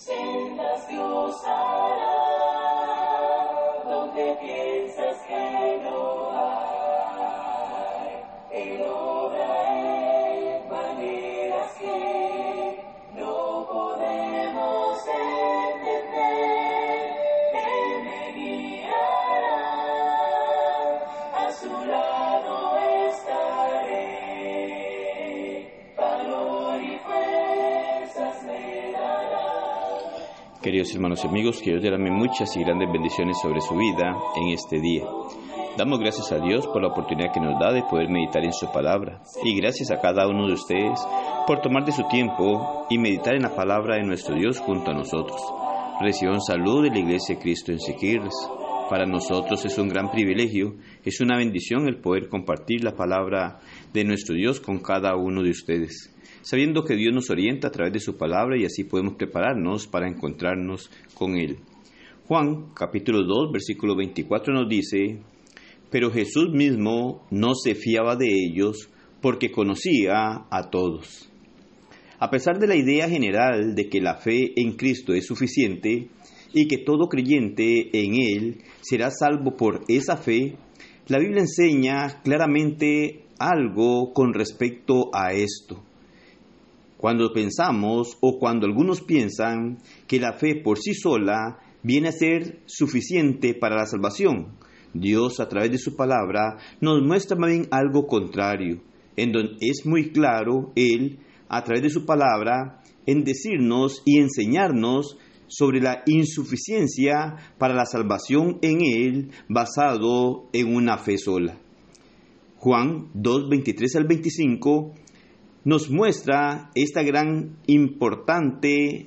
sendas Dios hará, Queridos hermanos y amigos, que Dios derrame muchas y grandes bendiciones sobre su vida en este día. Damos gracias a Dios por la oportunidad que nos da de poder meditar en su palabra y gracias a cada uno de ustedes por tomar de su tiempo y meditar en la palabra de nuestro Dios junto a nosotros. Reciban salud de la Iglesia de Cristo en Siquirres. Para nosotros es un gran privilegio, es una bendición el poder compartir la palabra de nuestro Dios con cada uno de ustedes, sabiendo que Dios nos orienta a través de su palabra y así podemos prepararnos para encontrarnos con Él. Juan capítulo 2 versículo 24 nos dice, pero Jesús mismo no se fiaba de ellos porque conocía a todos. A pesar de la idea general de que la fe en Cristo es suficiente y que todo creyente en Él será salvo por esa fe, la Biblia enseña claramente algo con respecto a esto. Cuando pensamos o cuando algunos piensan que la fe por sí sola viene a ser suficiente para la salvación, Dios a través de su palabra nos muestra bien algo contrario, en donde es muy claro Él a través de su palabra en decirnos y enseñarnos sobre la insuficiencia para la salvación en Él basado en una fe sola. Juan 2, 23 al 25 nos muestra esta gran importante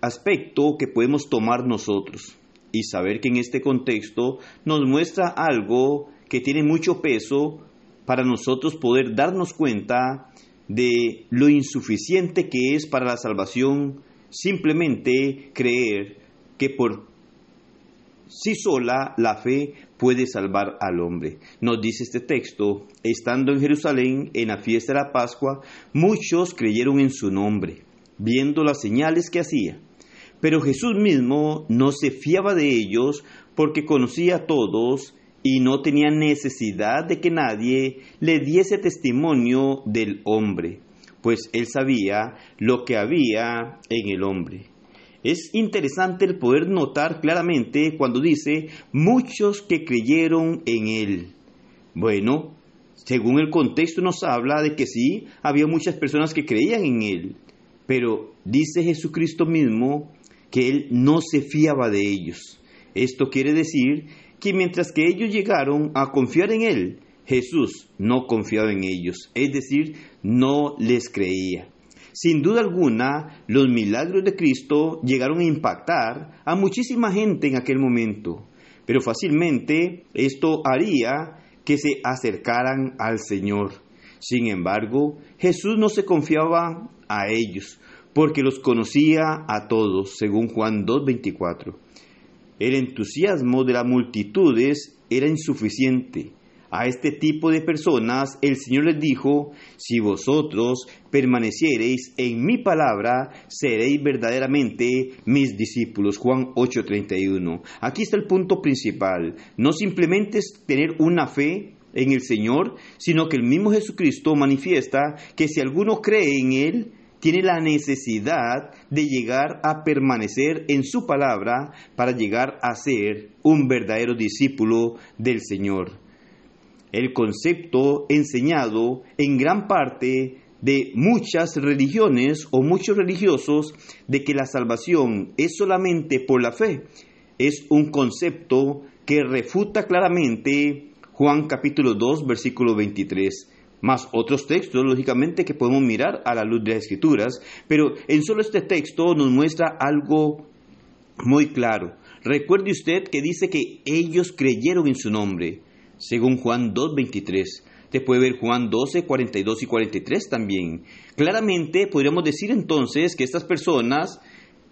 aspecto que podemos tomar nosotros y saber que en este contexto nos muestra algo que tiene mucho peso para nosotros poder darnos cuenta de lo insuficiente que es para la salvación simplemente creer que por sí sola la fe puede salvar al hombre. Nos dice este texto, estando en Jerusalén en la fiesta de la Pascua, muchos creyeron en su nombre, viendo las señales que hacía. Pero Jesús mismo no se fiaba de ellos porque conocía a todos y no tenía necesidad de que nadie le diese testimonio del hombre, pues él sabía lo que había en el hombre. Es interesante el poder notar claramente cuando dice muchos que creyeron en él. Bueno, según el contexto nos habla de que sí, había muchas personas que creían en él, pero dice Jesucristo mismo que él no se fiaba de ellos. Esto quiere decir que mientras que ellos llegaron a confiar en él, Jesús no confiaba en ellos, es decir, no les creía. Sin duda alguna, los milagros de Cristo llegaron a impactar a muchísima gente en aquel momento, pero fácilmente esto haría que se acercaran al Señor. Sin embargo, Jesús no se confiaba a ellos, porque los conocía a todos, según Juan 2.24. El entusiasmo de las multitudes era insuficiente. A este tipo de personas el Señor les dijo, si vosotros permaneciereis en mi palabra, seréis verdaderamente mis discípulos. Juan 8:31. Aquí está el punto principal. No simplemente es tener una fe en el Señor, sino que el mismo Jesucristo manifiesta que si alguno cree en Él, tiene la necesidad de llegar a permanecer en su palabra para llegar a ser un verdadero discípulo del Señor. El concepto enseñado en gran parte de muchas religiones o muchos religiosos de que la salvación es solamente por la fe. Es un concepto que refuta claramente Juan capítulo 2 versículo 23 más otros textos, lógicamente, que podemos mirar a la luz de las escrituras, pero en solo este texto nos muestra algo muy claro. Recuerde usted que dice que ellos creyeron en su nombre, según Juan 2.23. Te puede ver Juan 12, 42 y 43 también. Claramente podríamos decir entonces que estas personas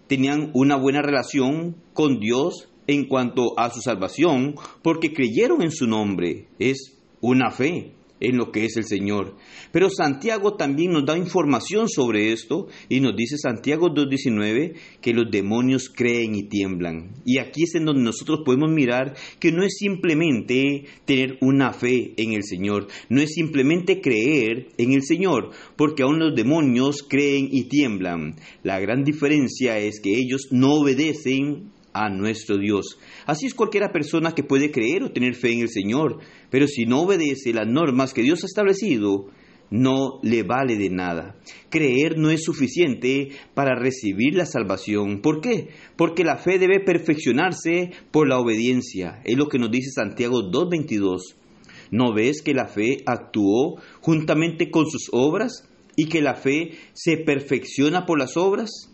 tenían una buena relación con Dios en cuanto a su salvación, porque creyeron en su nombre. Es una fe en lo que es el Señor. Pero Santiago también nos da información sobre esto y nos dice Santiago 2.19 que los demonios creen y tiemblan. Y aquí es en donde nosotros podemos mirar que no es simplemente tener una fe en el Señor, no es simplemente creer en el Señor, porque aún los demonios creen y tiemblan. La gran diferencia es que ellos no obedecen a nuestro Dios. Así es cualquiera persona que puede creer o tener fe en el Señor, pero si no obedece las normas que Dios ha establecido, no le vale de nada. Creer no es suficiente para recibir la salvación. ¿Por qué? Porque la fe debe perfeccionarse por la obediencia. Es lo que nos dice Santiago 2.22. ¿No ves que la fe actuó juntamente con sus obras y que la fe se perfecciona por las obras?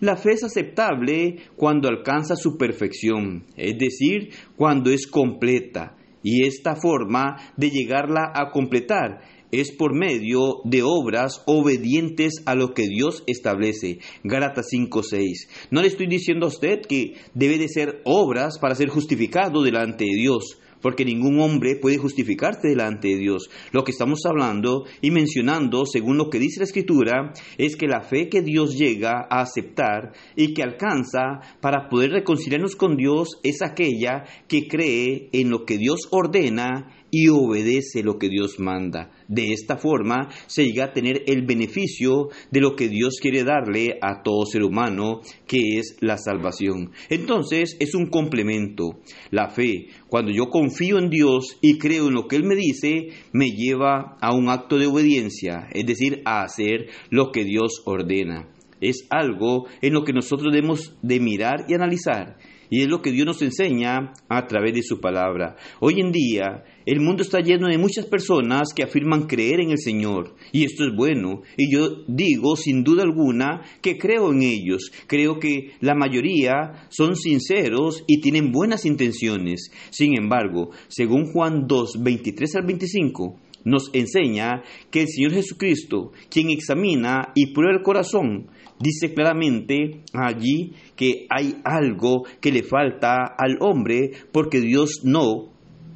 La fe es aceptable cuando alcanza su perfección, es decir, cuando es completa. Y esta forma de llegarla a completar es por medio de obras obedientes a lo que Dios establece. Gálatas 5:6. No le estoy diciendo a usted que debe de ser obras para ser justificado delante de Dios porque ningún hombre puede justificarse delante de Dios. Lo que estamos hablando y mencionando, según lo que dice la Escritura, es que la fe que Dios llega a aceptar y que alcanza para poder reconciliarnos con Dios es aquella que cree en lo que Dios ordena y obedece lo que Dios manda. De esta forma se llega a tener el beneficio de lo que Dios quiere darle a todo ser humano, que es la salvación. Entonces es un complemento. La fe, cuando yo confío en Dios y creo en lo que Él me dice, me lleva a un acto de obediencia, es decir, a hacer lo que Dios ordena. Es algo en lo que nosotros debemos de mirar y analizar. Y es lo que Dios nos enseña a través de su palabra. Hoy en día el mundo está lleno de muchas personas que afirman creer en el Señor. Y esto es bueno. Y yo digo sin duda alguna que creo en ellos. Creo que la mayoría son sinceros y tienen buenas intenciones. Sin embargo, según Juan 2, 23 al 25, nos enseña que el Señor Jesucristo, quien examina y prueba el corazón, dice claramente allí que hay algo que le falta al hombre porque Dios no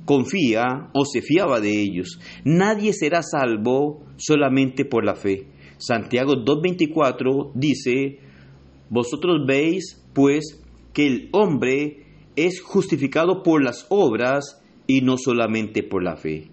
confía o se fiaba de ellos. Nadie será salvo solamente por la fe. Santiago 2.24 dice, vosotros veis pues que el hombre es justificado por las obras y no solamente por la fe.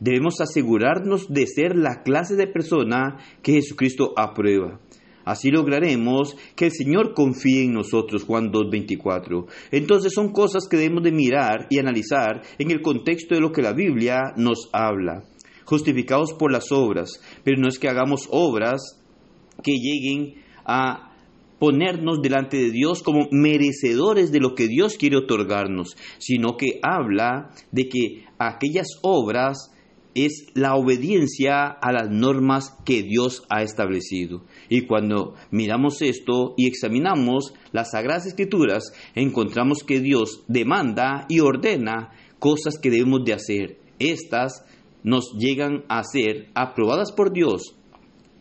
Debemos asegurarnos de ser la clase de persona que Jesucristo aprueba. Así lograremos que el Señor confíe en nosotros, Juan 2.24. Entonces son cosas que debemos de mirar y analizar en el contexto de lo que la Biblia nos habla. Justificados por las obras, pero no es que hagamos obras que lleguen a ponernos delante de Dios como merecedores de lo que Dios quiere otorgarnos, sino que habla de que aquellas obras es la obediencia a las normas que Dios ha establecido. Y cuando miramos esto y examinamos las Sagradas Escrituras, encontramos que Dios demanda y ordena cosas que debemos de hacer. Estas nos llegan a ser aprobadas por Dios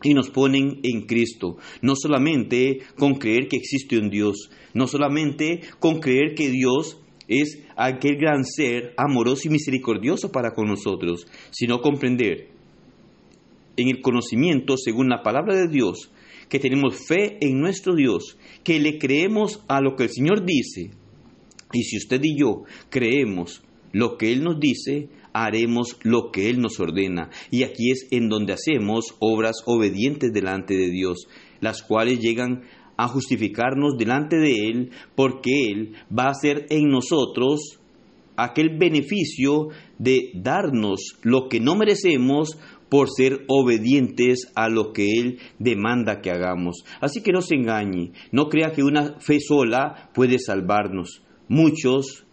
y nos ponen en Cristo. No solamente con creer que existe un Dios, no solamente con creer que Dios es aquel gran ser amoroso y misericordioso para con nosotros, sino comprender en el conocimiento, según la palabra de Dios, que tenemos fe en nuestro Dios, que le creemos a lo que el Señor dice. Y si usted y yo creemos lo que Él nos dice, haremos lo que Él nos ordena. Y aquí es en donde hacemos obras obedientes delante de Dios, las cuales llegan a justificarnos delante de Él, porque Él va a hacer en nosotros aquel beneficio de darnos lo que no merecemos por ser obedientes a lo que Él demanda que hagamos. Así que no se engañe, no crea que una fe sola puede salvarnos. Muchos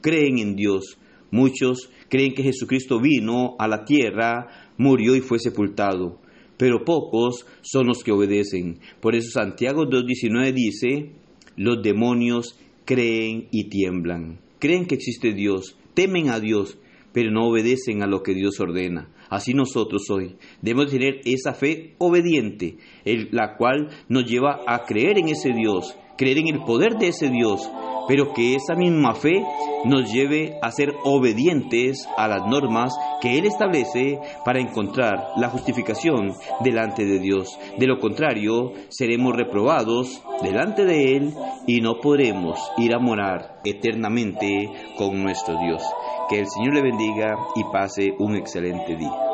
creen en Dios, muchos creen que Jesucristo vino a la tierra, murió y fue sepultado pero pocos son los que obedecen. Por eso Santiago 2.19 dice, los demonios creen y tiemblan. Creen que existe Dios, temen a Dios, pero no obedecen a lo que Dios ordena. Así nosotros hoy debemos tener esa fe obediente, la cual nos lleva a creer en ese Dios, creer en el poder de ese Dios, pero que esa misma fe nos lleve a ser obedientes a las normas que Él establece para encontrar la justificación delante de Dios. De lo contrario, seremos reprobados delante de Él y no podremos ir a morar eternamente con nuestro Dios. Que el Señor le bendiga y pase un excelente día.